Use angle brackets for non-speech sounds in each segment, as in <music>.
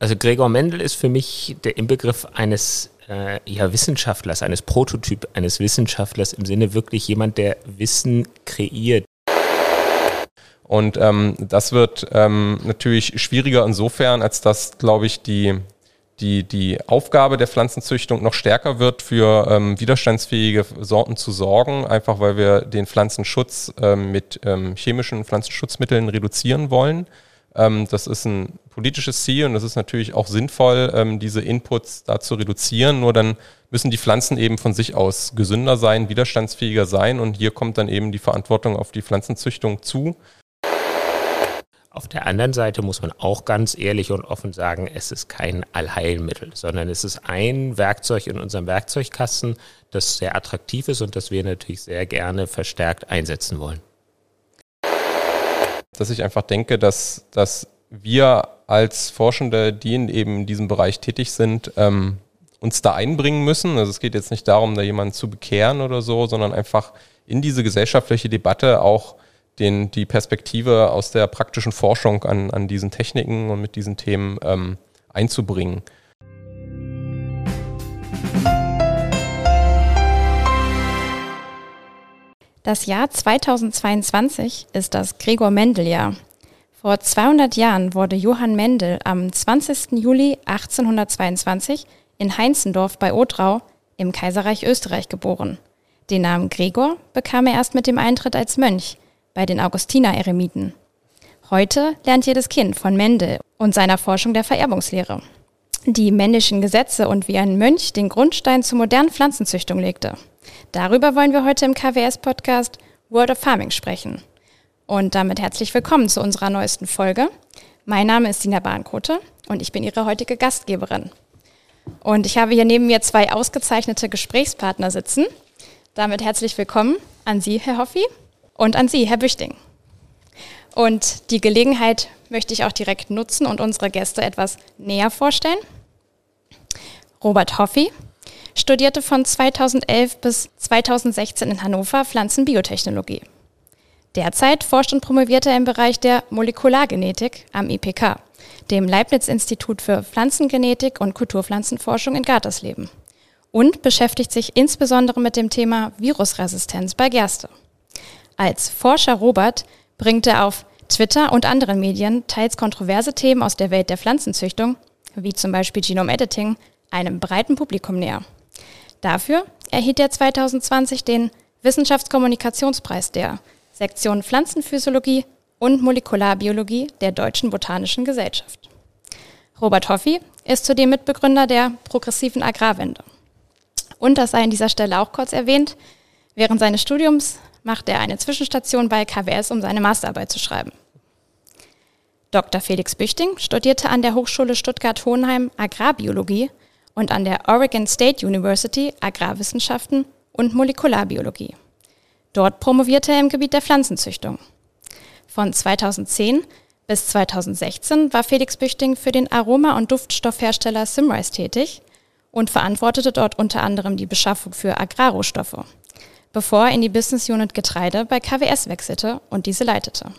Also Gregor Mendel ist für mich der Inbegriff eines äh, ja, Wissenschaftlers, eines Prototyp eines Wissenschaftlers im Sinne wirklich jemand, der Wissen kreiert. Und ähm, das wird ähm, natürlich schwieriger insofern, als dass, glaube ich, die, die, die Aufgabe der Pflanzenzüchtung noch stärker wird, für ähm, widerstandsfähige Sorten zu sorgen, einfach weil wir den Pflanzenschutz ähm, mit ähm, chemischen Pflanzenschutzmitteln reduzieren wollen. Ähm, das ist ein politisches Ziel und das ist natürlich auch sinnvoll, ähm, diese Inputs da zu reduzieren. Nur dann müssen die Pflanzen eben von sich aus gesünder sein, widerstandsfähiger sein und hier kommt dann eben die Verantwortung auf die Pflanzenzüchtung zu. Auf der anderen Seite muss man auch ganz ehrlich und offen sagen, es ist kein Allheilmittel, sondern es ist ein Werkzeug in unserem Werkzeugkasten, das sehr attraktiv ist und das wir natürlich sehr gerne verstärkt einsetzen wollen. Dass ich einfach denke, dass, dass wir als Forschende, die in eben diesem Bereich tätig sind, ähm, uns da einbringen müssen. Also es geht jetzt nicht darum, da jemanden zu bekehren oder so, sondern einfach in diese gesellschaftliche Debatte auch den, die Perspektive aus der praktischen Forschung an, an diesen Techniken und mit diesen Themen ähm, einzubringen. Das Jahr 2022 ist das Gregor Mendel-Jahr. Vor 200 Jahren wurde Johann Mendel am 20. Juli 1822 in Heinzendorf bei Otrau im Kaiserreich Österreich geboren. Den Namen Gregor bekam er erst mit dem Eintritt als Mönch bei den Augustiner-Eremiten. Heute lernt jedes Kind von Mendel und seiner Forschung der Vererbungslehre. Die männlichen Gesetze und wie ein Mönch den Grundstein zur modernen Pflanzenzüchtung legte. Darüber wollen wir heute im KWS-Podcast World of Farming sprechen. Und damit herzlich willkommen zu unserer neuesten Folge. Mein Name ist Dina Bahnkote und ich bin Ihre heutige Gastgeberin. Und ich habe hier neben mir zwei ausgezeichnete Gesprächspartner sitzen. Damit herzlich willkommen an Sie, Herr Hoffi, und an Sie, Herr Büchting. Und die Gelegenheit möchte ich auch direkt nutzen und unsere Gäste etwas näher vorstellen. Robert Hoffi studierte von 2011 bis 2016 in Hannover Pflanzenbiotechnologie. Derzeit forscht und promoviert er im Bereich der Molekulargenetik am IPK, dem Leibniz-Institut für Pflanzengenetik und Kulturpflanzenforschung in Gartersleben. Und beschäftigt sich insbesondere mit dem Thema Virusresistenz bei Gerste. Als Forscher Robert bringt er auf Twitter und anderen Medien teils kontroverse Themen aus der Welt der Pflanzenzüchtung, wie zum Beispiel Genome Editing, einem breiten Publikum näher. Dafür erhielt er 2020 den Wissenschaftskommunikationspreis der Sektion Pflanzenphysiologie und Molekularbiologie der Deutschen Botanischen Gesellschaft. Robert Hoffi ist zudem Mitbegründer der progressiven Agrarwende. Und das sei an dieser Stelle auch kurz erwähnt, während seines Studiums macht er eine Zwischenstation bei KWS, um seine Masterarbeit zu schreiben. Dr. Felix Büchting studierte an der Hochschule Stuttgart-Hohenheim Agrarbiologie und an der Oregon State University Agrarwissenschaften und Molekularbiologie. Dort promovierte er im Gebiet der Pflanzenzüchtung. Von 2010 bis 2016 war Felix Büchting für den Aroma- und Duftstoffhersteller Simrise tätig und verantwortete dort unter anderem die Beschaffung für Agrarrohstoffe, bevor er in die Business Unit Getreide bei KWS wechselte und diese leitete.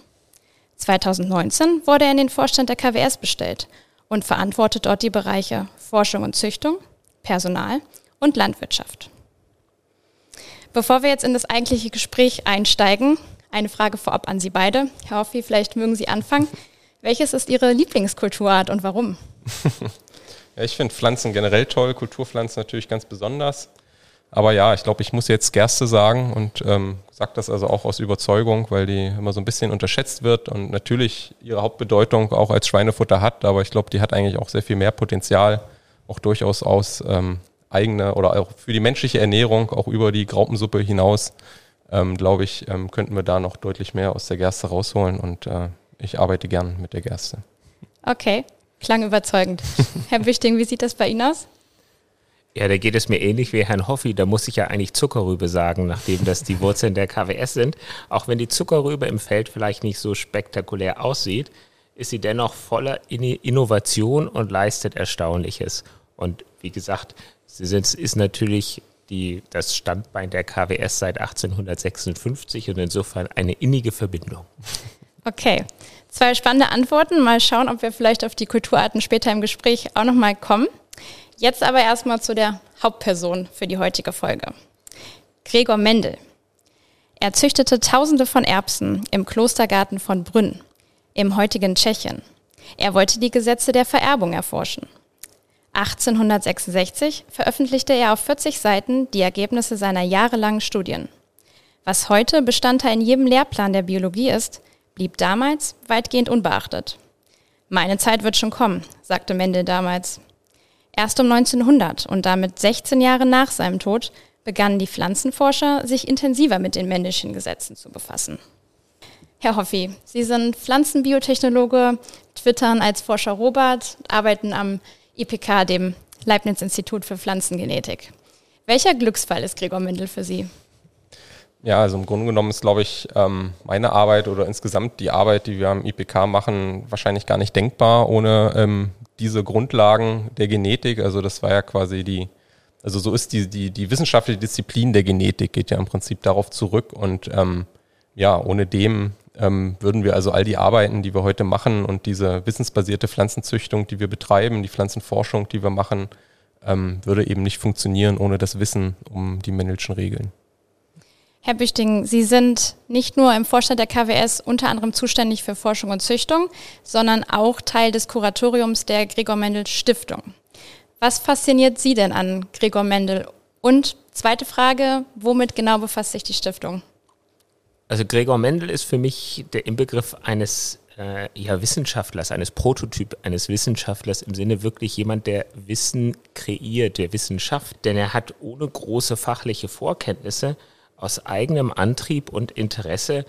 2019 wurde er in den Vorstand der KWS bestellt und verantwortet dort die Bereiche Forschung und Züchtung, Personal und Landwirtschaft. Bevor wir jetzt in das eigentliche Gespräch einsteigen, eine Frage vorab an Sie beide. Herr Hoffi, vielleicht mögen Sie anfangen. Welches ist Ihre Lieblingskulturart und warum? <laughs> ja, ich finde Pflanzen generell toll, Kulturpflanzen natürlich ganz besonders. Aber ja, ich glaube, ich muss jetzt Gerste sagen und ähm, sage das also auch aus Überzeugung, weil die immer so ein bisschen unterschätzt wird und natürlich ihre Hauptbedeutung auch als Schweinefutter hat, aber ich glaube, die hat eigentlich auch sehr viel mehr Potenzial, auch durchaus aus ähm, eigene oder auch für die menschliche Ernährung, auch über die Graupensuppe hinaus, ähm, glaube ich, ähm, könnten wir da noch deutlich mehr aus der Gerste rausholen und äh, ich arbeite gern mit der Gerste. Okay, klang überzeugend. Herr Büchting, wie sieht das bei Ihnen aus? Ja, da geht es mir ähnlich wie Herrn Hoffi. Da muss ich ja eigentlich Zuckerrübe sagen, nachdem das die Wurzeln der KWS sind. Auch wenn die Zuckerrübe im Feld vielleicht nicht so spektakulär aussieht, ist sie dennoch voller Innovation und leistet Erstaunliches. Und wie gesagt, sie sind, ist natürlich die, das Standbein der KWS seit 1856 und insofern eine innige Verbindung. Okay, zwei spannende Antworten. Mal schauen, ob wir vielleicht auf die Kulturarten später im Gespräch auch nochmal kommen. Jetzt aber erstmal zu der Hauptperson für die heutige Folge. Gregor Mendel. Er züchtete Tausende von Erbsen im Klostergarten von Brünn, im heutigen Tschechien. Er wollte die Gesetze der Vererbung erforschen. 1866 veröffentlichte er auf 40 Seiten die Ergebnisse seiner jahrelangen Studien. Was heute Bestandteil in jedem Lehrplan der Biologie ist, blieb damals weitgehend unbeachtet. Meine Zeit wird schon kommen, sagte Mendel damals. Erst um 1900 und damit 16 Jahre nach seinem Tod begannen die Pflanzenforscher, sich intensiver mit den männlichen Gesetzen zu befassen. Herr Hoffi, Sie sind Pflanzenbiotechnologe, twittern als Forscher Robert, arbeiten am IPK, dem Leibniz-Institut für Pflanzengenetik. Welcher Glücksfall ist Gregor Mendel für Sie? Ja, also im Grunde genommen ist, glaube ich, ähm, meine Arbeit oder insgesamt die Arbeit, die wir am IPK machen, wahrscheinlich gar nicht denkbar ohne ähm, diese Grundlagen der Genetik. Also das war ja quasi die, also so ist die, die, die wissenschaftliche Disziplin der Genetik, geht ja im Prinzip darauf zurück und ähm, ja, ohne dem ähm, würden wir also all die Arbeiten, die wir heute machen und diese wissensbasierte Pflanzenzüchtung, die wir betreiben, die Pflanzenforschung, die wir machen, ähm, würde eben nicht funktionieren ohne das Wissen um die Mendelschen Regeln. Herr Büchting, Sie sind nicht nur im Vorstand der KWS unter anderem zuständig für Forschung und Züchtung, sondern auch Teil des Kuratoriums der Gregor Mendel Stiftung. Was fasziniert Sie denn an Gregor Mendel? Und zweite Frage, womit genau befasst sich die Stiftung? Also Gregor Mendel ist für mich der Inbegriff eines äh, ja, Wissenschaftlers, eines Prototyp eines Wissenschaftlers im Sinne wirklich jemand, der Wissen kreiert, der Wissen schafft, denn er hat ohne große fachliche Vorkenntnisse aus eigenem Antrieb und Interesse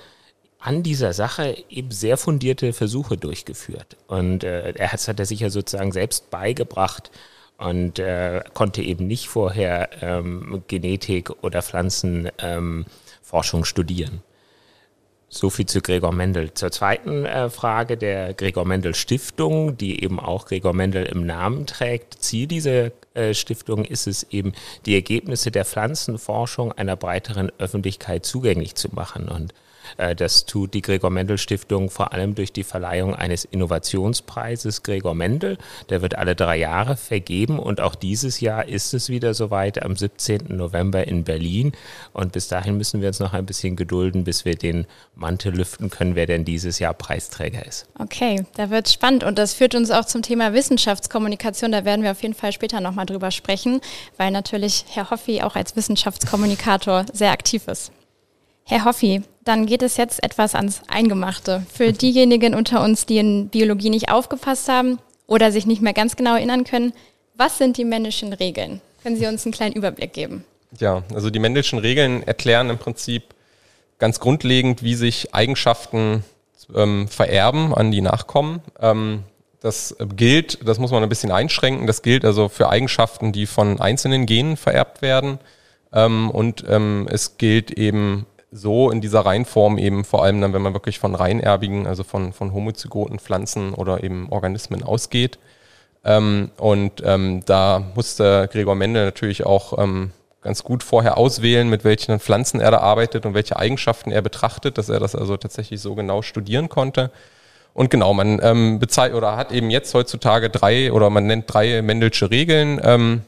an dieser Sache eben sehr fundierte Versuche durchgeführt. Und äh, er hat, hat er sich ja sozusagen selbst beigebracht und äh, konnte eben nicht vorher ähm, Genetik oder Pflanzenforschung ähm, studieren. So viel zu Gregor Mendel. Zur zweiten äh, Frage der Gregor Mendel Stiftung, die eben auch Gregor Mendel im Namen trägt. Ziel dieser Stiftung ist es eben, die Ergebnisse der Pflanzenforschung einer breiteren Öffentlichkeit zugänglich zu machen. Und das tut die Gregor Mendel Stiftung vor allem durch die Verleihung eines Innovationspreises Gregor Mendel. Der wird alle drei Jahre vergeben und auch dieses Jahr ist es wieder soweit am 17. November in Berlin. Und bis dahin müssen wir uns noch ein bisschen gedulden, bis wir den Mantel lüften können, wer denn dieses Jahr Preisträger ist. Okay, da wird spannend und das führt uns auch zum Thema Wissenschaftskommunikation. Da werden wir auf jeden Fall später nochmal drüber sprechen, weil natürlich Herr Hoffi auch als Wissenschaftskommunikator sehr aktiv ist. Herr Hoffi, dann geht es jetzt etwas ans Eingemachte. Für diejenigen unter uns, die in Biologie nicht aufgepasst haben oder sich nicht mehr ganz genau erinnern können, was sind die männlichen Regeln? Können Sie uns einen kleinen Überblick geben? Ja, also die männlichen Regeln erklären im Prinzip ganz grundlegend, wie sich Eigenschaften ähm, vererben an die Nachkommen. Ähm, das gilt, das muss man ein bisschen einschränken, das gilt also für Eigenschaften, die von einzelnen Genen vererbt werden. Ähm, und ähm, es gilt eben so in dieser Reihenform eben vor allem dann, wenn man wirklich von reinerbigen, also von, von homozygoten Pflanzen oder eben Organismen ausgeht. Ähm, und ähm, da musste Gregor Mendel natürlich auch ähm, ganz gut vorher auswählen, mit welchen Pflanzen er da arbeitet und welche Eigenschaften er betrachtet, dass er das also tatsächlich so genau studieren konnte. Und genau, man ähm, bezahlt oder hat eben jetzt heutzutage drei oder man nennt drei Mendelsche Regeln. Ähm,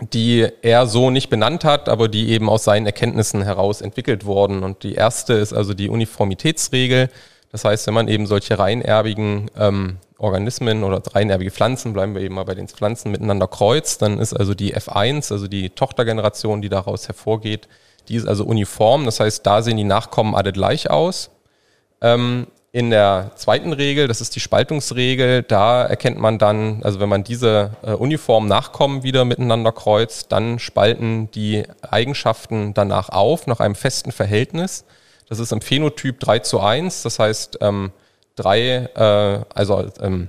die er so nicht benannt hat, aber die eben aus seinen Erkenntnissen heraus entwickelt wurden. Und die erste ist also die Uniformitätsregel. Das heißt, wenn man eben solche reinerbigen ähm, Organismen oder reinerbige Pflanzen, bleiben wir eben mal bei den Pflanzen, miteinander kreuzt, dann ist also die F1, also die Tochtergeneration, die daraus hervorgeht, die ist also uniform. Das heißt, da sehen die Nachkommen alle gleich aus. Ähm, in der zweiten Regel, das ist die Spaltungsregel, da erkennt man dann, also wenn man diese äh, uniformen Nachkommen wieder miteinander kreuzt, dann spalten die Eigenschaften danach auf, nach einem festen Verhältnis. Das ist im Phänotyp 3 zu 1, das heißt, ähm, drei, äh, also ähm,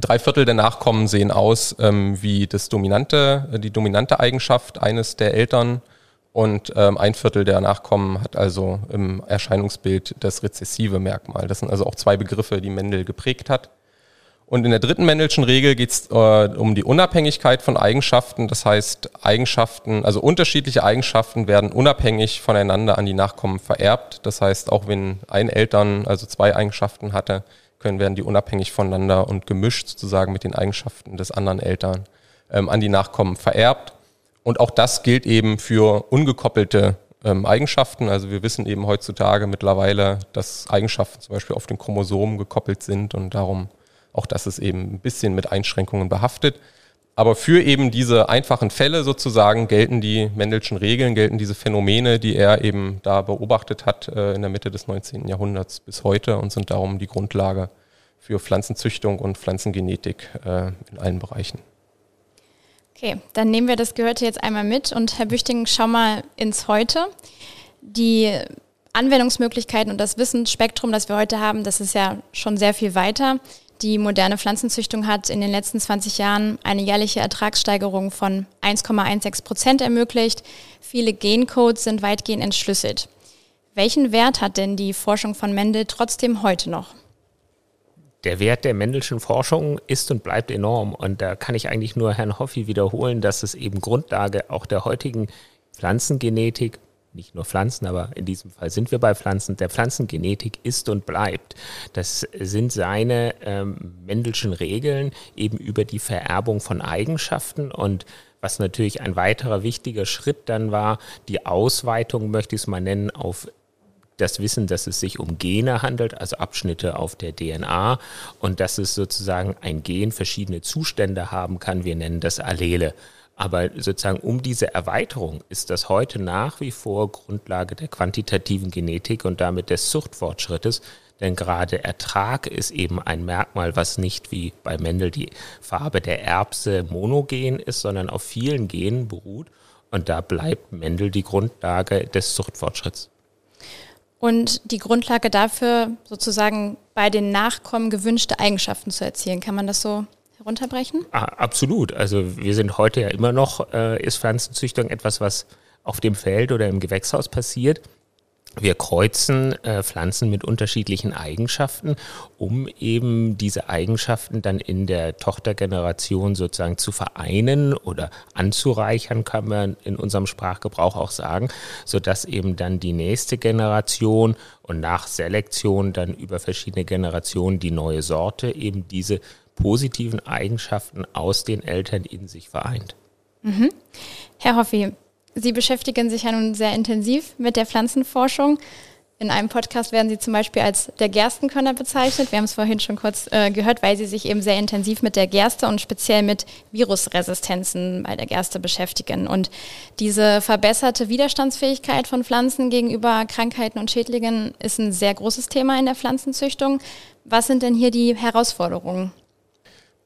drei Viertel der Nachkommen sehen aus ähm, wie das dominante, die dominante Eigenschaft eines der Eltern und ähm, ein Viertel der Nachkommen hat also im Erscheinungsbild das rezessive Merkmal. Das sind also auch zwei Begriffe, die Mendel geprägt hat. Und in der dritten Mendelschen Regel geht es äh, um die Unabhängigkeit von Eigenschaften. Das heißt, Eigenschaften, also unterschiedliche Eigenschaften werden unabhängig voneinander an die Nachkommen vererbt. Das heißt, auch wenn ein Eltern also zwei Eigenschaften hatte, können werden die unabhängig voneinander und gemischt sozusagen mit den Eigenschaften des anderen Eltern ähm, an die Nachkommen vererbt. Und auch das gilt eben für ungekoppelte ähm, Eigenschaften. Also wir wissen eben heutzutage mittlerweile, dass Eigenschaften zum Beispiel auf den Chromosomen gekoppelt sind und darum auch das ist eben ein bisschen mit Einschränkungen behaftet. Aber für eben diese einfachen Fälle sozusagen gelten die Mendelschen Regeln, gelten diese Phänomene, die er eben da beobachtet hat äh, in der Mitte des 19. Jahrhunderts bis heute und sind darum die Grundlage für Pflanzenzüchtung und Pflanzengenetik äh, in allen Bereichen. Okay, dann nehmen wir das Gehörte jetzt einmal mit und Herr Büchting, schau mal ins Heute. Die Anwendungsmöglichkeiten und das Wissensspektrum, das wir heute haben, das ist ja schon sehr viel weiter. Die moderne Pflanzenzüchtung hat in den letzten 20 Jahren eine jährliche Ertragssteigerung von 1,16 Prozent ermöglicht. Viele Gencodes sind weitgehend entschlüsselt. Welchen Wert hat denn die Forschung von Mendel trotzdem heute noch? Der Wert der Mendelschen Forschung ist und bleibt enorm. Und da kann ich eigentlich nur Herrn Hoffi wiederholen, dass es eben Grundlage auch der heutigen Pflanzengenetik nicht nur Pflanzen, aber in diesem Fall sind wir bei Pflanzen, der Pflanzengenetik ist und bleibt. Das sind seine ähm, Mendelschen Regeln eben über die Vererbung von Eigenschaften und was natürlich ein weiterer wichtiger Schritt dann war, die Ausweitung, möchte ich es mal nennen, auf das Wissen, dass es sich um Gene handelt, also Abschnitte auf der DNA und dass es sozusagen ein Gen verschiedene Zustände haben kann. Wir nennen das Allele. Aber sozusagen um diese Erweiterung ist das heute nach wie vor Grundlage der quantitativen Genetik und damit des Zuchtfortschrittes. Denn gerade Ertrag ist eben ein Merkmal, was nicht wie bei Mendel die Farbe der Erbse monogen ist, sondern auf vielen Genen beruht. Und da bleibt Mendel die Grundlage des Zuchtfortschritts. Und die Grundlage dafür, sozusagen bei den Nachkommen gewünschte Eigenschaften zu erzielen. Kann man das so herunterbrechen? Ah, absolut. Also wir sind heute ja immer noch, äh, ist Pflanzenzüchtung etwas, was auf dem Feld oder im Gewächshaus passiert. Wir kreuzen äh, Pflanzen mit unterschiedlichen Eigenschaften, um eben diese Eigenschaften dann in der Tochtergeneration sozusagen zu vereinen oder anzureichern, kann man in unserem Sprachgebrauch auch sagen, sodass eben dann die nächste Generation und nach Selektion dann über verschiedene Generationen die neue Sorte eben diese positiven Eigenschaften aus den Eltern in sich vereint. Mhm. Herr Hoffi, Sie beschäftigen sich ja nun sehr intensiv mit der Pflanzenforschung. In einem Podcast werden Sie zum Beispiel als der Gerstenkönner bezeichnet. Wir haben es vorhin schon kurz äh, gehört, weil Sie sich eben sehr intensiv mit der Gerste und speziell mit Virusresistenzen bei der Gerste beschäftigen. Und diese verbesserte Widerstandsfähigkeit von Pflanzen gegenüber Krankheiten und Schädlingen ist ein sehr großes Thema in der Pflanzenzüchtung. Was sind denn hier die Herausforderungen?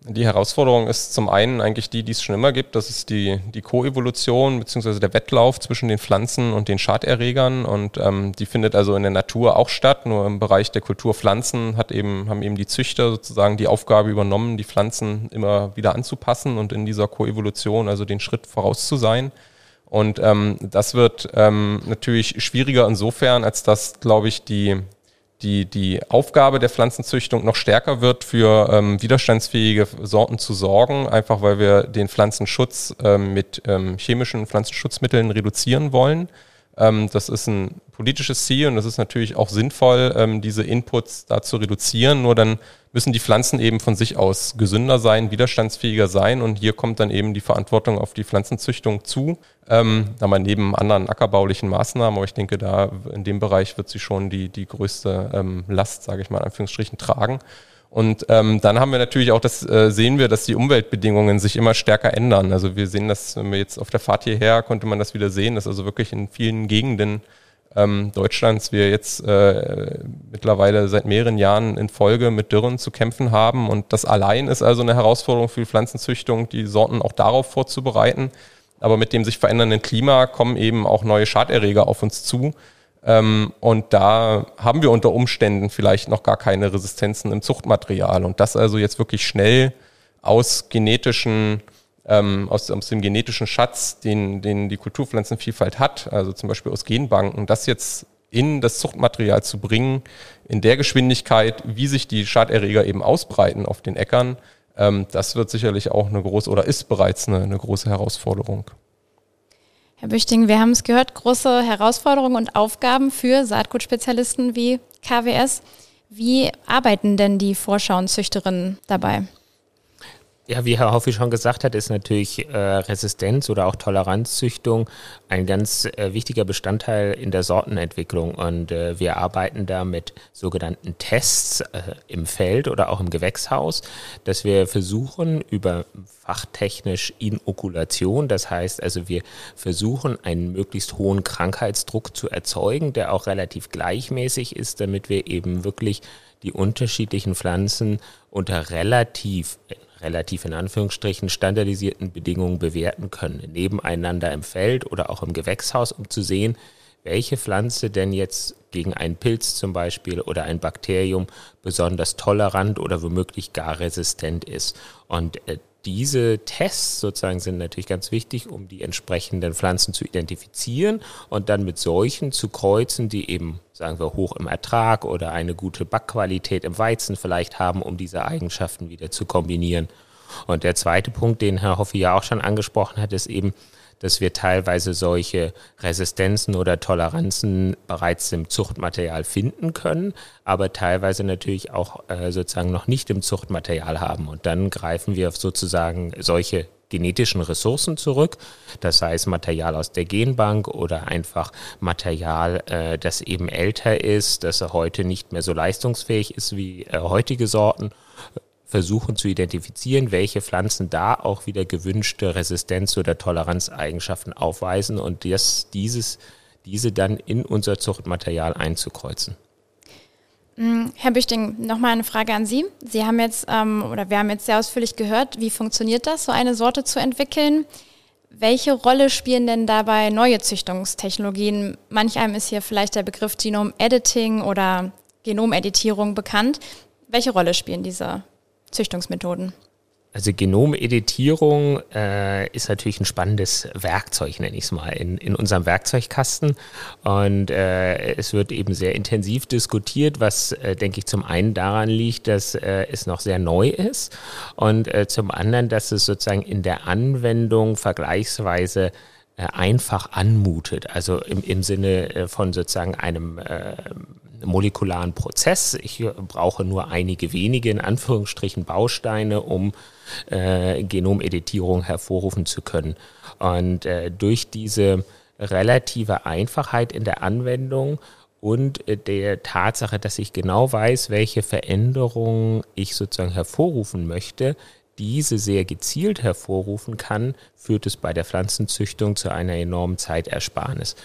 Die Herausforderung ist zum einen eigentlich die, die es schon immer gibt. Das ist die, die Koevolution bzw. der Wettlauf zwischen den Pflanzen und den Schaderregern. Und ähm, die findet also in der Natur auch statt. Nur im Bereich der Kulturpflanzen hat eben, haben eben die Züchter sozusagen die Aufgabe übernommen, die Pflanzen immer wieder anzupassen und in dieser Koevolution also den Schritt voraus zu sein. Und ähm, das wird ähm, natürlich schwieriger insofern, als dass, glaube ich, die, die, die Aufgabe der Pflanzenzüchtung noch stärker wird, für ähm, widerstandsfähige Sorten zu sorgen, einfach weil wir den Pflanzenschutz ähm, mit ähm, chemischen Pflanzenschutzmitteln reduzieren wollen. Ähm, das ist ein politisches Ziel und das ist natürlich auch sinnvoll, ähm, diese Inputs da zu reduzieren. Nur dann müssen die Pflanzen eben von sich aus gesünder sein, widerstandsfähiger sein und hier kommt dann eben die Verantwortung auf die Pflanzenzüchtung zu. Ähm, aber neben anderen ackerbaulichen Maßnahmen, aber ich denke, da in dem Bereich wird sie schon die, die größte ähm, Last, sage ich mal in Anführungsstrichen, tragen. Und ähm, dann haben wir natürlich auch das, äh, sehen wir, dass die Umweltbedingungen sich immer stärker ändern. Also wir sehen das, wenn wir jetzt auf der Fahrt hierher, konnte man das wieder sehen, dass also wirklich in vielen Gegenden ähm, Deutschlands wir jetzt äh, mittlerweile seit mehreren Jahren in Folge mit Dürren zu kämpfen haben. Und das allein ist also eine Herausforderung für die Pflanzenzüchtung, die Sorten auch darauf vorzubereiten. Aber mit dem sich verändernden Klima kommen eben auch neue Schaderreger auf uns zu ähm, und da haben wir unter Umständen vielleicht noch gar keine Resistenzen im Zuchtmaterial. Und das also jetzt wirklich schnell aus genetischen, ähm, aus, aus dem genetischen Schatz, den, den die Kulturpflanzenvielfalt hat, also zum Beispiel aus Genbanken, das jetzt in das Zuchtmaterial zu bringen, in der Geschwindigkeit, wie sich die Schaderreger eben ausbreiten auf den Äckern, ähm, das wird sicherlich auch eine große oder ist bereits eine, eine große Herausforderung. Herr Büchting, wir haben es gehört, große Herausforderungen und Aufgaben für Saatgutspezialisten wie KWS. Wie arbeiten denn die Vorschauenzüchterinnen dabei? Ja, wie Herr Hoffi schon gesagt hat, ist natürlich äh, Resistenz oder auch Toleranzzüchtung ein ganz äh, wichtiger Bestandteil in der Sortenentwicklung. Und äh, wir arbeiten da mit sogenannten Tests äh, im Feld oder auch im Gewächshaus, dass wir versuchen über fachtechnisch Inokulation, das heißt also wir versuchen einen möglichst hohen Krankheitsdruck zu erzeugen, der auch relativ gleichmäßig ist, damit wir eben wirklich die unterschiedlichen Pflanzen unter relativ relativ in Anführungsstrichen standardisierten Bedingungen bewerten können, nebeneinander im Feld oder auch im Gewächshaus, um zu sehen, welche Pflanze denn jetzt gegen einen Pilz zum Beispiel oder ein Bakterium besonders tolerant oder womöglich gar resistent ist. Und äh, diese Tests sozusagen sind natürlich ganz wichtig, um die entsprechenden Pflanzen zu identifizieren und dann mit solchen zu kreuzen, die eben, sagen wir, hoch im Ertrag oder eine gute Backqualität im Weizen vielleicht haben, um diese Eigenschaften wieder zu kombinieren. Und der zweite Punkt, den Herr Hoffi ja auch schon angesprochen hat, ist eben, dass wir teilweise solche Resistenzen oder Toleranzen bereits im Zuchtmaterial finden können, aber teilweise natürlich auch äh, sozusagen noch nicht im Zuchtmaterial haben. Und dann greifen wir auf sozusagen solche genetischen Ressourcen zurück. Das heißt Material aus der Genbank oder einfach Material, äh, das eben älter ist, das heute nicht mehr so leistungsfähig ist wie äh, heutige Sorten versuchen zu identifizieren, welche Pflanzen da auch wieder gewünschte Resistenz- oder Toleranzeigenschaften aufweisen und das, dieses, diese dann in unser Zuchtmaterial einzukreuzen. Mm, Herr Büchting, nochmal eine Frage an Sie. Sie haben jetzt, ähm, oder wir haben jetzt sehr ausführlich gehört, wie funktioniert das, so eine Sorte zu entwickeln? Welche Rolle spielen denn dabei neue Züchtungstechnologien? Manch einem ist hier vielleicht der Begriff Genome Editing oder Genomeditierung bekannt. Welche Rolle spielen diese Züchtungsmethoden? Also Genomeditierung äh, ist natürlich ein spannendes Werkzeug, nenne ich es mal, in, in unserem Werkzeugkasten. Und äh, es wird eben sehr intensiv diskutiert, was, äh, denke ich, zum einen daran liegt, dass äh, es noch sehr neu ist und äh, zum anderen, dass es sozusagen in der Anwendung vergleichsweise einfach anmutet. Also im, im Sinne äh, von sozusagen einem äh, molekularen Prozess. Ich brauche nur einige wenige, in Anführungsstrichen, Bausteine, um äh, Genomeditierung hervorrufen zu können. Und äh, durch diese relative Einfachheit in der Anwendung und äh, der Tatsache, dass ich genau weiß, welche Veränderungen ich sozusagen hervorrufen möchte, diese sehr gezielt hervorrufen kann, führt es bei der Pflanzenzüchtung zu einer enormen Zeitersparnis.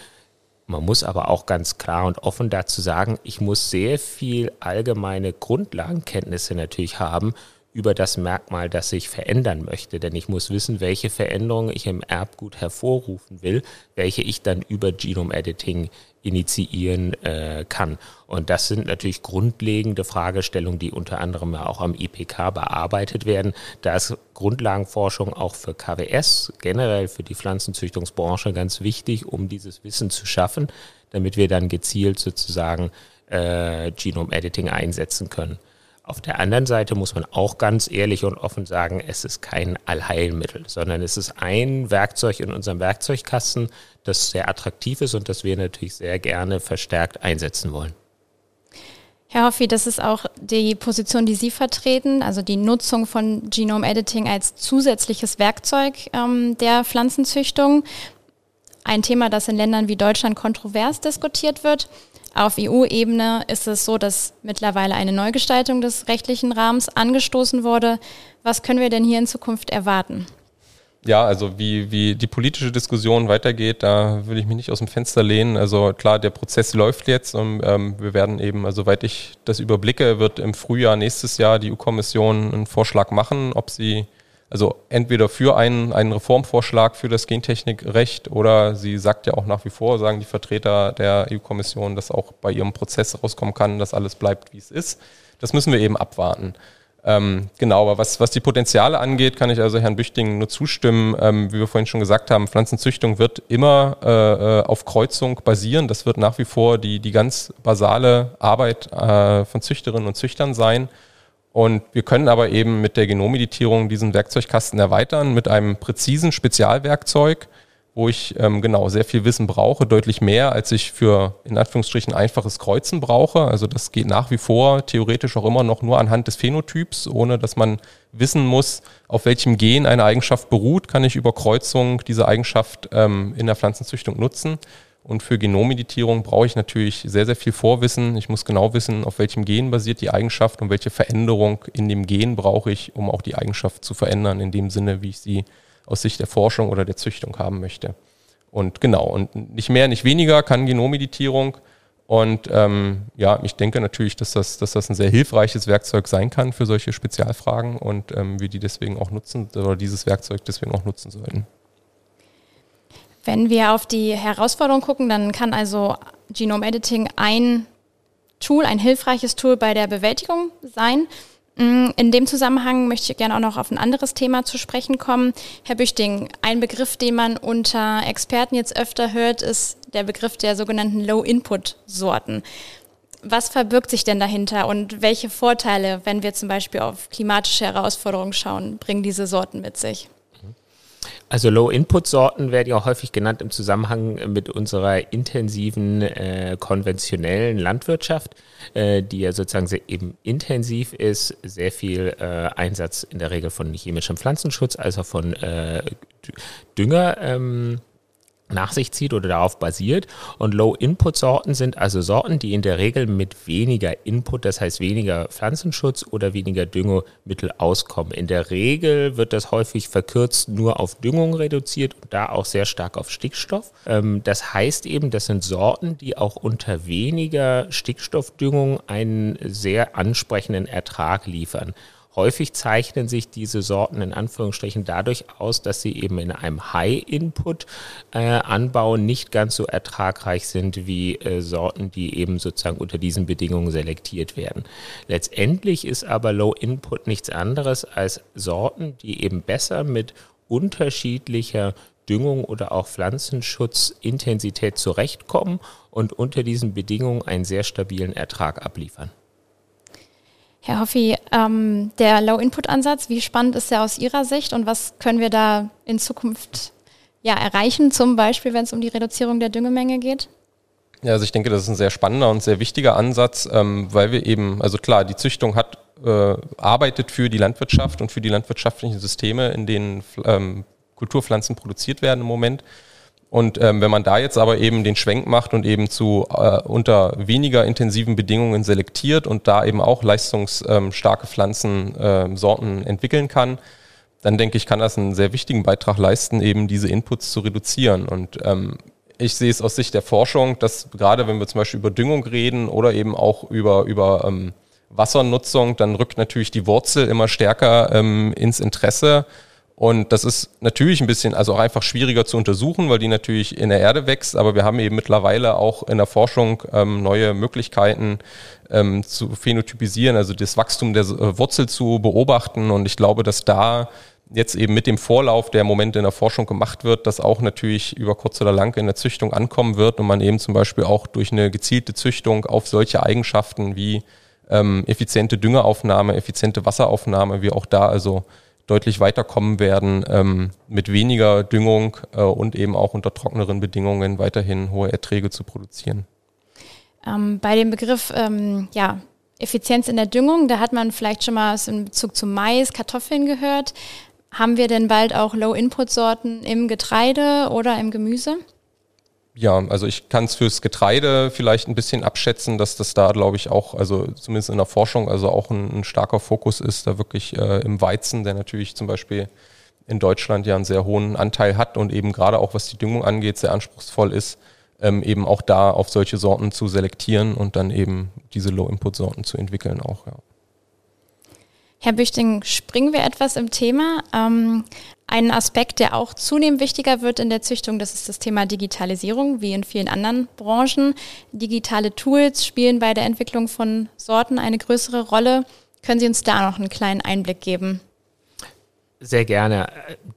Man muss aber auch ganz klar und offen dazu sagen, ich muss sehr viel allgemeine Grundlagenkenntnisse natürlich haben über das Merkmal, das ich verändern möchte. Denn ich muss wissen, welche Veränderungen ich im Erbgut hervorrufen will, welche ich dann über Genome Editing initiieren äh, kann. Und das sind natürlich grundlegende Fragestellungen, die unter anderem ja auch am IPK bearbeitet werden. Da ist Grundlagenforschung auch für KWS, generell für die Pflanzenzüchtungsbranche ganz wichtig, um dieses Wissen zu schaffen, damit wir dann gezielt sozusagen äh, Genome Editing einsetzen können. Auf der anderen Seite muss man auch ganz ehrlich und offen sagen, es ist kein Allheilmittel, sondern es ist ein Werkzeug in unserem Werkzeugkasten, das sehr attraktiv ist und das wir natürlich sehr gerne verstärkt einsetzen wollen. Herr Hoffi, das ist auch die Position, die Sie vertreten, also die Nutzung von Genome Editing als zusätzliches Werkzeug ähm, der Pflanzenzüchtung. Ein Thema, das in Ländern wie Deutschland kontrovers diskutiert wird. Auf EU-Ebene ist es so, dass mittlerweile eine Neugestaltung des rechtlichen Rahmens angestoßen wurde. Was können wir denn hier in Zukunft erwarten? Ja, also wie, wie die politische Diskussion weitergeht, da würde ich mich nicht aus dem Fenster lehnen. Also klar, der Prozess läuft jetzt und ähm, wir werden eben, also soweit ich das überblicke, wird im Frühjahr nächstes Jahr die EU-Kommission einen Vorschlag machen, ob sie also entweder für einen, einen Reformvorschlag für das Gentechnikrecht oder sie sagt ja auch nach wie vor, sagen die Vertreter der EU-Kommission, dass auch bei ihrem Prozess rauskommen kann, dass alles bleibt, wie es ist. Das müssen wir eben abwarten. Ähm, genau, aber was, was die Potenziale angeht, kann ich also Herrn Büchting nur zustimmen. Ähm, wie wir vorhin schon gesagt haben, Pflanzenzüchtung wird immer äh, äh, auf Kreuzung basieren. Das wird nach wie vor die, die ganz basale Arbeit äh, von Züchterinnen und Züchtern sein. Und wir können aber eben mit der Genommeditierung diesen Werkzeugkasten erweitern mit einem präzisen Spezialwerkzeug, wo ich ähm, genau sehr viel Wissen brauche, deutlich mehr, als ich für in Anführungsstrichen einfaches Kreuzen brauche. Also das geht nach wie vor theoretisch auch immer noch nur anhand des Phänotyps, ohne dass man wissen muss, auf welchem Gen eine Eigenschaft beruht, kann ich über Kreuzung diese Eigenschaft ähm, in der Pflanzenzüchtung nutzen. Und für Genommeditierung brauche ich natürlich sehr, sehr viel Vorwissen. Ich muss genau wissen, auf welchem Gen basiert die Eigenschaft und welche Veränderung in dem Gen brauche ich, um auch die Eigenschaft zu verändern, in dem Sinne, wie ich sie aus Sicht der Forschung oder der Züchtung haben möchte. Und genau, und nicht mehr, nicht weniger kann Genommeditierung. Und ähm, ja, ich denke natürlich, dass das, dass das ein sehr hilfreiches Werkzeug sein kann für solche Spezialfragen und ähm, wir die deswegen auch nutzen oder dieses Werkzeug deswegen auch nutzen sollten. Wenn wir auf die Herausforderung gucken, dann kann also Genome Editing ein Tool, ein hilfreiches Tool bei der Bewältigung sein. Mm, in dem Zusammenhang möchte ich gerne auch noch auf ein anderes Thema zu sprechen kommen. Herr Büchting, ein Begriff, den man unter Experten jetzt öfter hört, ist der Begriff der sogenannten Low-Input-Sorten. Was verbirgt sich denn dahinter und welche Vorteile, wenn wir zum Beispiel auf klimatische Herausforderungen schauen, bringen diese Sorten mit sich? Also Low-Input-Sorten werden ja häufig genannt im Zusammenhang mit unserer intensiven äh, konventionellen Landwirtschaft, äh, die ja sozusagen sehr eben intensiv ist, sehr viel äh, Einsatz in der Regel von chemischem Pflanzenschutz, also von äh, Dünger. Ähm, nach sich zieht oder darauf basiert. Und Low-Input-Sorten sind also Sorten, die in der Regel mit weniger Input, das heißt weniger Pflanzenschutz oder weniger Düngemittel auskommen. In der Regel wird das häufig verkürzt nur auf Düngung reduziert und da auch sehr stark auf Stickstoff. Ähm, das heißt eben, das sind Sorten, die auch unter weniger Stickstoffdüngung einen sehr ansprechenden Ertrag liefern. Häufig zeichnen sich diese Sorten in Anführungsstrichen dadurch aus, dass sie eben in einem High-Input-Anbau äh, nicht ganz so ertragreich sind wie äh, Sorten, die eben sozusagen unter diesen Bedingungen selektiert werden. Letztendlich ist aber Low-Input nichts anderes als Sorten, die eben besser mit unterschiedlicher Düngung oder auch Pflanzenschutzintensität zurechtkommen und unter diesen Bedingungen einen sehr stabilen Ertrag abliefern. Herr Hoffi, ähm, der Low-Input-Ansatz, wie spannend ist der aus Ihrer Sicht und was können wir da in Zukunft ja, erreichen, zum Beispiel, wenn es um die Reduzierung der Düngemenge geht? Ja, also ich denke, das ist ein sehr spannender und sehr wichtiger Ansatz, ähm, weil wir eben, also klar, die Züchtung hat, äh, arbeitet für die Landwirtschaft und für die landwirtschaftlichen Systeme, in denen ähm, Kulturpflanzen produziert werden im Moment. Und ähm, wenn man da jetzt aber eben den Schwenk macht und eben zu äh, unter weniger intensiven Bedingungen selektiert und da eben auch leistungsstarke Pflanzensorten äh, entwickeln kann, dann denke ich, kann das einen sehr wichtigen Beitrag leisten, eben diese Inputs zu reduzieren. Und ähm, ich sehe es aus Sicht der Forschung, dass gerade wenn wir zum Beispiel über Düngung reden oder eben auch über, über ähm, Wassernutzung, dann rückt natürlich die Wurzel immer stärker ähm, ins Interesse und das ist natürlich ein bisschen, also auch einfach schwieriger zu untersuchen, weil die natürlich in der Erde wächst. Aber wir haben eben mittlerweile auch in der Forschung ähm, neue Möglichkeiten ähm, zu phänotypisieren, also das Wachstum der äh, Wurzel zu beobachten. Und ich glaube, dass da jetzt eben mit dem Vorlauf, der im Moment in der Forschung gemacht wird, das auch natürlich über kurz oder lang in der Züchtung ankommen wird und man eben zum Beispiel auch durch eine gezielte Züchtung auf solche Eigenschaften wie ähm, effiziente Düngeraufnahme, effiziente Wasseraufnahme, wie auch da also deutlich weiterkommen werden, ähm, mit weniger Düngung äh, und eben auch unter trockeneren Bedingungen weiterhin hohe Erträge zu produzieren. Ähm, bei dem Begriff ähm, ja, Effizienz in der Düngung, da hat man vielleicht schon mal in Bezug zu Mais, Kartoffeln gehört. Haben wir denn bald auch Low-Input-Sorten im Getreide oder im Gemüse? Ja, also ich kann es fürs Getreide vielleicht ein bisschen abschätzen, dass das da, glaube ich, auch, also zumindest in der Forschung, also auch ein, ein starker Fokus ist, da wirklich äh, im Weizen, der natürlich zum Beispiel in Deutschland ja einen sehr hohen Anteil hat und eben gerade auch was die Düngung angeht, sehr anspruchsvoll ist, ähm, eben auch da auf solche Sorten zu selektieren und dann eben diese Low-Input-Sorten zu entwickeln auch, ja. Herr Büchting, springen wir etwas im Thema. Ähm, ein Aspekt, der auch zunehmend wichtiger wird in der Züchtung, das ist das Thema Digitalisierung, wie in vielen anderen Branchen. Digitale Tools spielen bei der Entwicklung von Sorten eine größere Rolle. Können Sie uns da noch einen kleinen Einblick geben? Sehr gerne.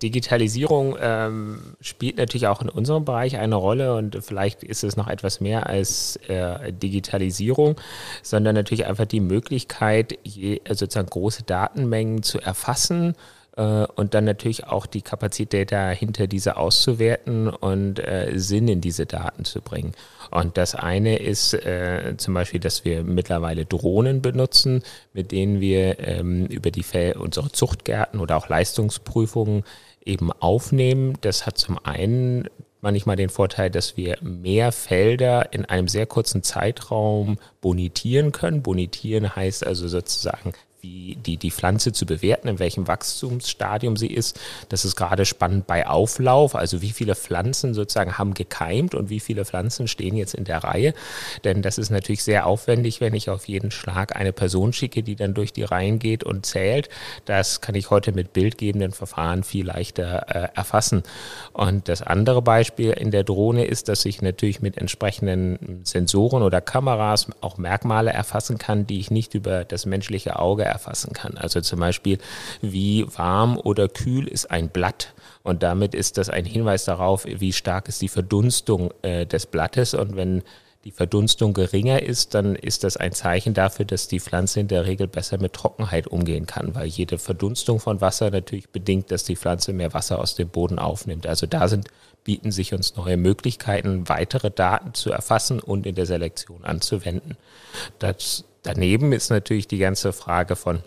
Digitalisierung ähm, spielt natürlich auch in unserem Bereich eine Rolle und vielleicht ist es noch etwas mehr als äh, Digitalisierung, sondern natürlich einfach die Möglichkeit, je, sozusagen große Datenmengen zu erfassen äh, und dann natürlich auch die Kapazität dahinter, diese auszuwerten und äh, Sinn in diese Daten zu bringen. Und das eine ist äh, zum Beispiel, dass wir mittlerweile Drohnen benutzen, mit denen wir ähm, über die Fel unsere Zuchtgärten oder auch Leistungsprüfungen eben aufnehmen. Das hat zum einen manchmal den Vorteil, dass wir mehr Felder in einem sehr kurzen Zeitraum bonitieren können. Bonitieren heißt also sozusagen wie die, die Pflanze zu bewerten, in welchem Wachstumsstadium sie ist. Das ist gerade spannend bei Auflauf, also wie viele Pflanzen sozusagen haben gekeimt und wie viele Pflanzen stehen jetzt in der Reihe. Denn das ist natürlich sehr aufwendig, wenn ich auf jeden Schlag eine Person schicke, die dann durch die Reihen geht und zählt. Das kann ich heute mit bildgebenden Verfahren viel leichter äh, erfassen. Und das andere Beispiel in der Drohne ist, dass ich natürlich mit entsprechenden Sensoren oder Kameras auch Merkmale erfassen kann, die ich nicht über das menschliche Auge erfassen kann. Also zum Beispiel, wie warm oder kühl ist ein Blatt. Und damit ist das ein Hinweis darauf, wie stark ist die Verdunstung äh, des Blattes. Und wenn die Verdunstung geringer ist, dann ist das ein Zeichen dafür, dass die Pflanze in der Regel besser mit Trockenheit umgehen kann, weil jede Verdunstung von Wasser natürlich bedingt, dass die Pflanze mehr Wasser aus dem Boden aufnimmt. Also da sind, bieten sich uns neue Möglichkeiten, weitere Daten zu erfassen und in der Selektion anzuwenden. Das Daneben ist natürlich die ganze Frage von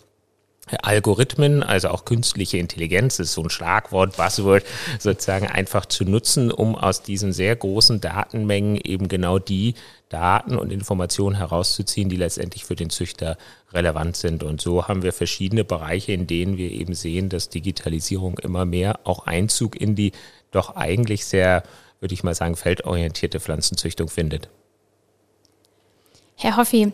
Algorithmen, also auch künstliche Intelligenz, ist so ein Schlagwort, Buzzword, sozusagen einfach zu nutzen, um aus diesen sehr großen Datenmengen eben genau die Daten und Informationen herauszuziehen, die letztendlich für den Züchter relevant sind. Und so haben wir verschiedene Bereiche, in denen wir eben sehen, dass Digitalisierung immer mehr auch Einzug in die doch eigentlich sehr, würde ich mal sagen, feldorientierte Pflanzenzüchtung findet. Herr Hoffi,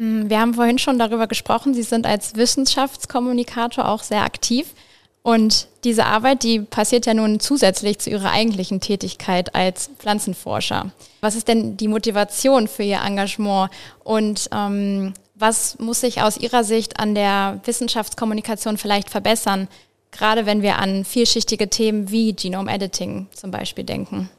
wir haben vorhin schon darüber gesprochen, Sie sind als Wissenschaftskommunikator auch sehr aktiv. Und diese Arbeit, die passiert ja nun zusätzlich zu Ihrer eigentlichen Tätigkeit als Pflanzenforscher. Was ist denn die Motivation für Ihr Engagement und ähm, was muss sich aus Ihrer Sicht an der Wissenschaftskommunikation vielleicht verbessern, gerade wenn wir an vielschichtige Themen wie Genome Editing zum Beispiel denken?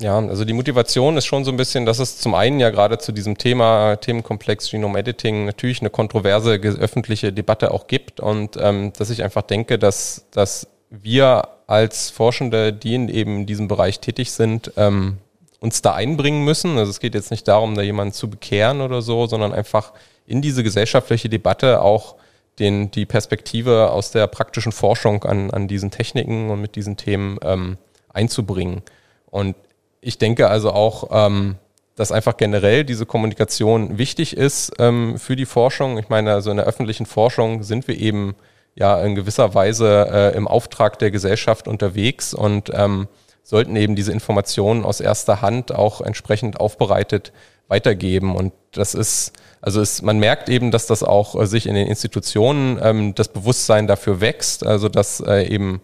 Ja, also die Motivation ist schon so ein bisschen, dass es zum einen ja gerade zu diesem Thema, Themenkomplex Genome Editing natürlich eine kontroverse öffentliche Debatte auch gibt und ähm, dass ich einfach denke, dass, dass wir als Forschende, die in eben diesem Bereich tätig sind, ähm, uns da einbringen müssen. Also es geht jetzt nicht darum, da jemanden zu bekehren oder so, sondern einfach in diese gesellschaftliche Debatte auch den, die Perspektive aus der praktischen Forschung an, an diesen Techniken und mit diesen Themen ähm, einzubringen. Und ich denke also auch, ähm, dass einfach generell diese Kommunikation wichtig ist ähm, für die Forschung. Ich meine, also in der öffentlichen Forschung sind wir eben ja in gewisser Weise äh, im Auftrag der Gesellschaft unterwegs und ähm, sollten eben diese Informationen aus erster Hand auch entsprechend aufbereitet weitergeben. Und das ist, also ist, man merkt eben, dass das auch äh, sich in den Institutionen ähm, das Bewusstsein dafür wächst, also dass äh, eben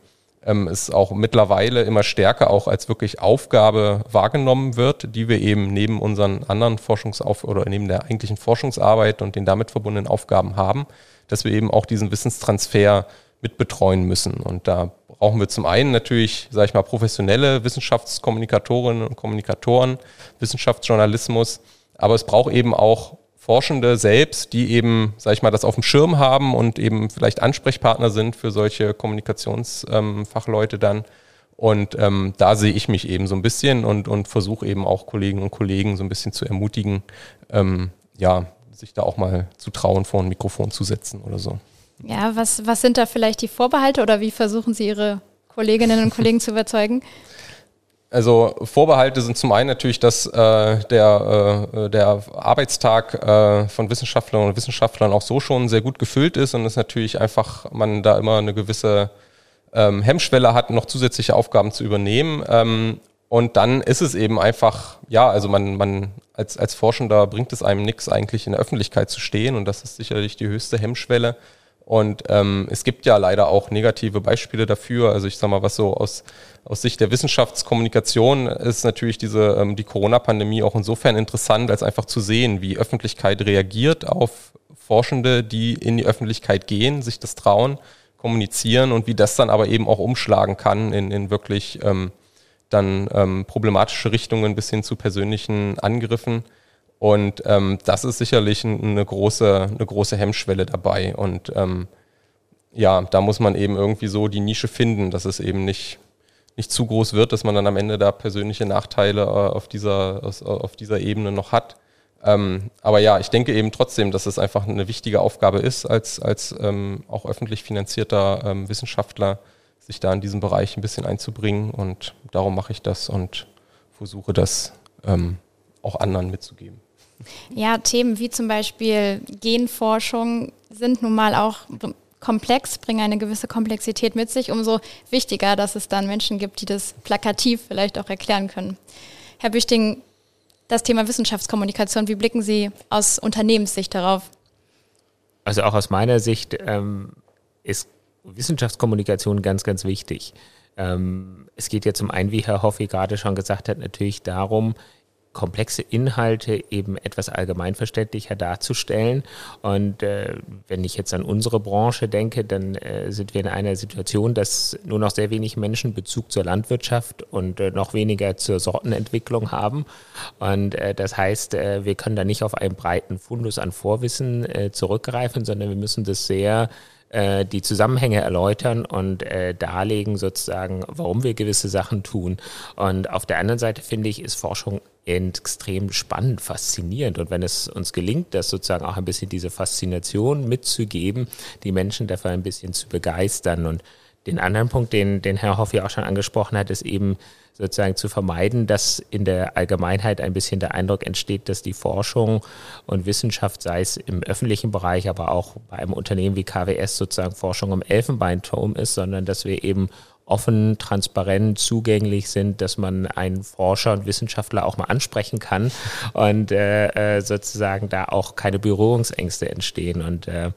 ähm, es auch mittlerweile immer stärker auch als wirklich Aufgabe wahrgenommen wird, die wir eben neben unseren anderen Forschungsauf oder neben der eigentlichen Forschungsarbeit und den damit verbundenen Aufgaben haben, dass wir eben auch diesen Wissenstransfer mit betreuen müssen. Und da brauchen wir zum einen natürlich, sage ich mal, professionelle Wissenschaftskommunikatorinnen und Kommunikatoren, Wissenschaftsjournalismus, aber es braucht eben auch Forschende selbst, die eben, sag ich mal, das auf dem Schirm haben und eben vielleicht Ansprechpartner sind für solche Kommunikationsfachleute ähm, dann. Und ähm, da sehe ich mich eben so ein bisschen und, und versuche eben auch Kolleginnen und Kollegen so ein bisschen zu ermutigen, ähm, ja, sich da auch mal zu trauen, vor ein Mikrofon zu setzen oder so. Ja, was, was sind da vielleicht die Vorbehalte oder wie versuchen Sie Ihre Kolleginnen und Kollegen zu überzeugen? Also Vorbehalte sind zum einen natürlich, dass äh, der, äh, der Arbeitstag äh, von Wissenschaftlern und Wissenschaftlern auch so schon sehr gut gefüllt ist und es natürlich einfach man da immer eine gewisse ähm, Hemmschwelle hat, noch zusätzliche Aufgaben zu übernehmen. Ähm, und dann ist es eben einfach, ja, also man, man als, als Forschender bringt es einem nichts, eigentlich in der Öffentlichkeit zu stehen und das ist sicherlich die höchste Hemmschwelle. Und ähm, es gibt ja leider auch negative Beispiele dafür. Also ich sag mal, was so aus, aus Sicht der Wissenschaftskommunikation ist natürlich diese ähm, die Corona-Pandemie auch insofern interessant, als einfach zu sehen, wie Öffentlichkeit reagiert auf Forschende, die in die Öffentlichkeit gehen, sich das trauen, kommunizieren und wie das dann aber eben auch umschlagen kann in, in wirklich ähm, dann ähm, problematische Richtungen bis hin zu persönlichen Angriffen. Und ähm, das ist sicherlich eine große, eine große Hemmschwelle dabei. Und ähm, ja, da muss man eben irgendwie so die Nische finden, dass es eben nicht, nicht zu groß wird, dass man dann am Ende da persönliche Nachteile äh, auf, dieser, auf dieser Ebene noch hat. Ähm, aber ja, ich denke eben trotzdem, dass es einfach eine wichtige Aufgabe ist, als, als ähm, auch öffentlich finanzierter ähm, Wissenschaftler, sich da in diesem Bereich ein bisschen einzubringen. Und darum mache ich das und versuche das ähm, auch anderen mitzugeben. Ja, Themen wie zum Beispiel Genforschung sind nun mal auch komplex, bringen eine gewisse Komplexität mit sich. Umso wichtiger, dass es dann Menschen gibt, die das plakativ vielleicht auch erklären können. Herr Büchting, das Thema Wissenschaftskommunikation, wie blicken Sie aus Unternehmenssicht darauf? Also auch aus meiner Sicht ähm, ist Wissenschaftskommunikation ganz, ganz wichtig. Ähm, es geht ja zum einen, wie Herr Hoffi gerade schon gesagt hat, natürlich darum, komplexe Inhalte eben etwas allgemeinverständlicher darzustellen. Und äh, wenn ich jetzt an unsere Branche denke, dann äh, sind wir in einer Situation, dass nur noch sehr wenig Menschen Bezug zur Landwirtschaft und äh, noch weniger zur Sortenentwicklung haben. Und äh, das heißt, äh, wir können da nicht auf einen breiten Fundus an Vorwissen äh, zurückgreifen, sondern wir müssen das sehr äh, die Zusammenhänge erläutern und äh, darlegen sozusagen, warum wir gewisse Sachen tun. Und auf der anderen Seite finde ich, ist Forschung extrem spannend, faszinierend. Und wenn es uns gelingt, das sozusagen auch ein bisschen diese Faszination mitzugeben, die Menschen dafür ein bisschen zu begeistern. Und den anderen Punkt, den, den Herr Hoff ja auch schon angesprochen hat, ist eben sozusagen zu vermeiden, dass in der Allgemeinheit ein bisschen der Eindruck entsteht, dass die Forschung und Wissenschaft, sei es im öffentlichen Bereich, aber auch bei einem Unternehmen wie KWS sozusagen Forschung im Elfenbeinturm ist, sondern dass wir eben offen, transparent, zugänglich sind, dass man einen Forscher und Wissenschaftler auch mal ansprechen kann und äh, äh sozusagen da auch keine Berührungsängste entstehen. Und äh,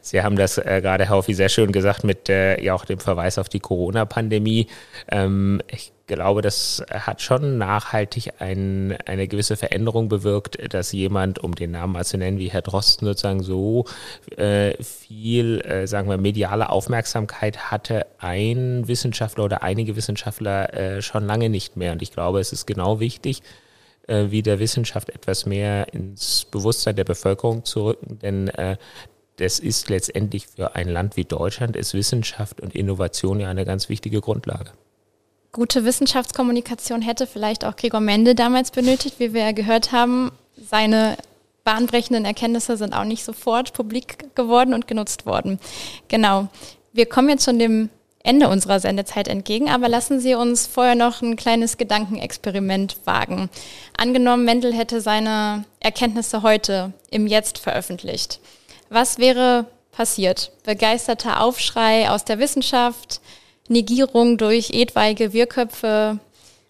Sie haben das äh, gerade, Herr Hoffi, sehr schön gesagt mit äh, ja auch dem Verweis auf die Corona-Pandemie. Ähm, ich glaube, das hat schon nachhaltig ein, eine gewisse Veränderung bewirkt, dass jemand, um den Namen mal zu nennen, wie Herr Drosten sozusagen so äh, viel, äh, sagen wir, mediale Aufmerksamkeit hatte, ein Wissenschaftler oder einige Wissenschaftler äh, schon lange nicht mehr. Und ich glaube, es ist genau wichtig, äh, wie der Wissenschaft etwas mehr ins Bewusstsein der Bevölkerung zu rücken, denn äh, das ist letztendlich für ein Land wie Deutschland, ist Wissenschaft und Innovation ja eine ganz wichtige Grundlage. Gute Wissenschaftskommunikation hätte vielleicht auch Gregor Mende damals benötigt, wie wir ja gehört haben. Seine bahnbrechenden Erkenntnisse sind auch nicht sofort publik geworden und genutzt worden. Genau. Wir kommen jetzt schon dem Ende unserer Sendezeit entgegen, aber lassen Sie uns vorher noch ein kleines Gedankenexperiment wagen. Angenommen, Mendel hätte seine Erkenntnisse heute im Jetzt veröffentlicht. Was wäre passiert? Begeisterter Aufschrei aus der Wissenschaft, Negierung durch etwaige Wirrköpfe,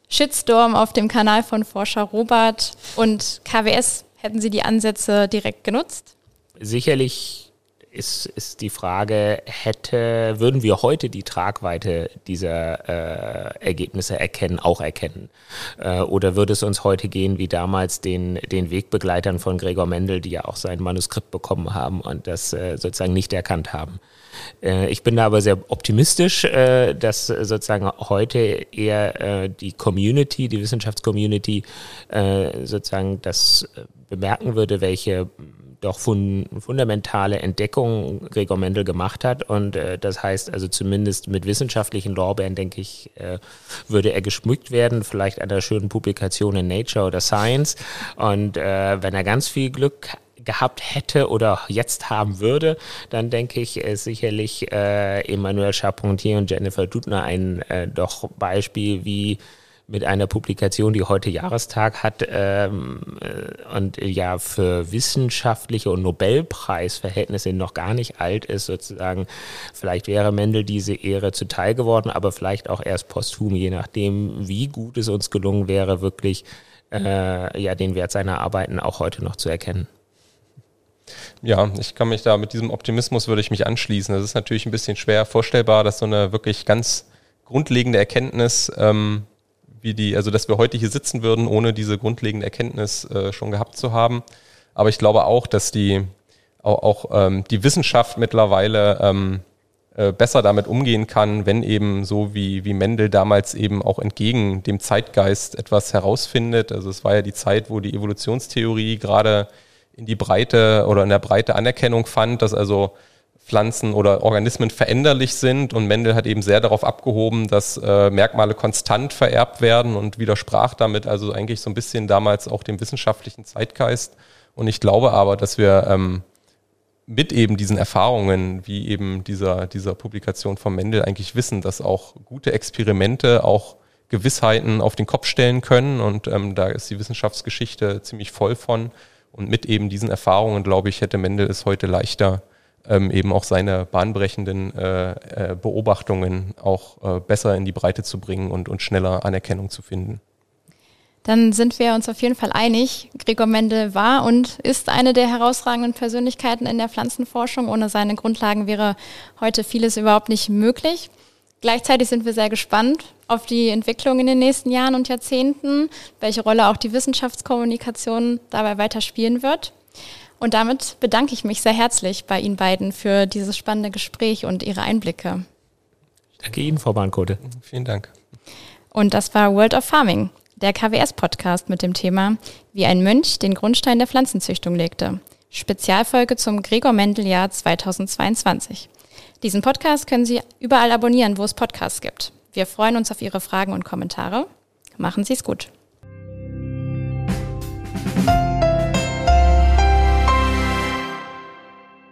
Shitstorm auf dem Kanal von Forscher Robert und KWS. Hätten Sie die Ansätze direkt genutzt? Sicherlich ist, ist die Frage, hätte, würden wir heute die Tragweite dieser äh, Ergebnisse erkennen, auch erkennen? Äh, oder würde es uns heute gehen wie damals den, den Wegbegleitern von Gregor Mendel, die ja auch sein Manuskript bekommen haben und das äh, sozusagen nicht erkannt haben? Äh, ich bin da aber sehr optimistisch, äh, dass sozusagen heute eher äh, die Community, die Wissenschaftscommunity sozusagen das bemerken würde, welche doch fun fundamentale Entdeckungen Gregor Mendel gemacht hat. Und das heißt also zumindest mit wissenschaftlichen Lorbeeren, denke ich, würde er geschmückt werden, vielleicht einer schönen Publikation in Nature oder Science. Und wenn er ganz viel Glück gehabt hätte oder jetzt haben würde, dann denke ich, ist sicherlich äh, Emmanuel Charpentier und Jennifer Dudner ein äh, doch Beispiel, wie mit einer Publikation, die heute Jahrestag hat ähm, äh, und ja für wissenschaftliche und Nobelpreisverhältnisse noch gar nicht alt ist, sozusagen. Vielleicht wäre Mendel diese Ehre zuteil geworden, aber vielleicht auch erst posthum, je nachdem, wie gut es uns gelungen wäre, wirklich äh, ja den Wert seiner Arbeiten auch heute noch zu erkennen. Ja, ich kann mich da mit diesem Optimismus würde ich mich anschließen. Es ist natürlich ein bisschen schwer vorstellbar, dass so eine wirklich ganz grundlegende Erkenntnis ähm, wie die, also dass wir heute hier sitzen würden, ohne diese grundlegende Erkenntnis äh, schon gehabt zu haben. Aber ich glaube auch, dass die auch, auch ähm, die Wissenschaft mittlerweile ähm, äh, besser damit umgehen kann, wenn eben so wie, wie Mendel damals eben auch entgegen dem Zeitgeist etwas herausfindet. Also es war ja die Zeit, wo die Evolutionstheorie gerade in die Breite oder in der Breite Anerkennung fand, dass also Pflanzen oder Organismen veränderlich sind und Mendel hat eben sehr darauf abgehoben, dass äh, Merkmale konstant vererbt werden und widersprach damit also eigentlich so ein bisschen damals auch dem wissenschaftlichen Zeitgeist. Und ich glaube aber, dass wir ähm, mit eben diesen Erfahrungen, wie eben dieser, dieser Publikation von Mendel eigentlich wissen, dass auch gute Experimente auch Gewissheiten auf den Kopf stellen können. Und ähm, da ist die Wissenschaftsgeschichte ziemlich voll von. Und mit eben diesen Erfahrungen, glaube ich, hätte Mendel es heute leichter, ähm, eben auch seine bahnbrechenden äh, äh, Beobachtungen auch äh, besser in die Breite zu bringen und, und schneller Anerkennung zu finden. Dann sind wir uns auf jeden Fall einig. Gregor Mendel war und ist eine der herausragenden Persönlichkeiten in der Pflanzenforschung. Ohne seine Grundlagen wäre heute vieles überhaupt nicht möglich. Gleichzeitig sind wir sehr gespannt auf die Entwicklung in den nächsten Jahren und Jahrzehnten, welche Rolle auch die Wissenschaftskommunikation dabei weiter spielen wird. Und damit bedanke ich mich sehr herzlich bei Ihnen beiden für dieses spannende Gespräch und Ihre Einblicke. Danke Ihnen, Frau Bahnkote. Vielen Dank. Und das war World of Farming, der KWS-Podcast mit dem Thema Wie ein Mönch den Grundstein der Pflanzenzüchtung legte. Spezialfolge zum Gregor Mendel-Jahr 2022. Diesen Podcast können Sie überall abonnieren, wo es Podcasts gibt. Wir freuen uns auf Ihre Fragen und Kommentare. Machen Sie es gut.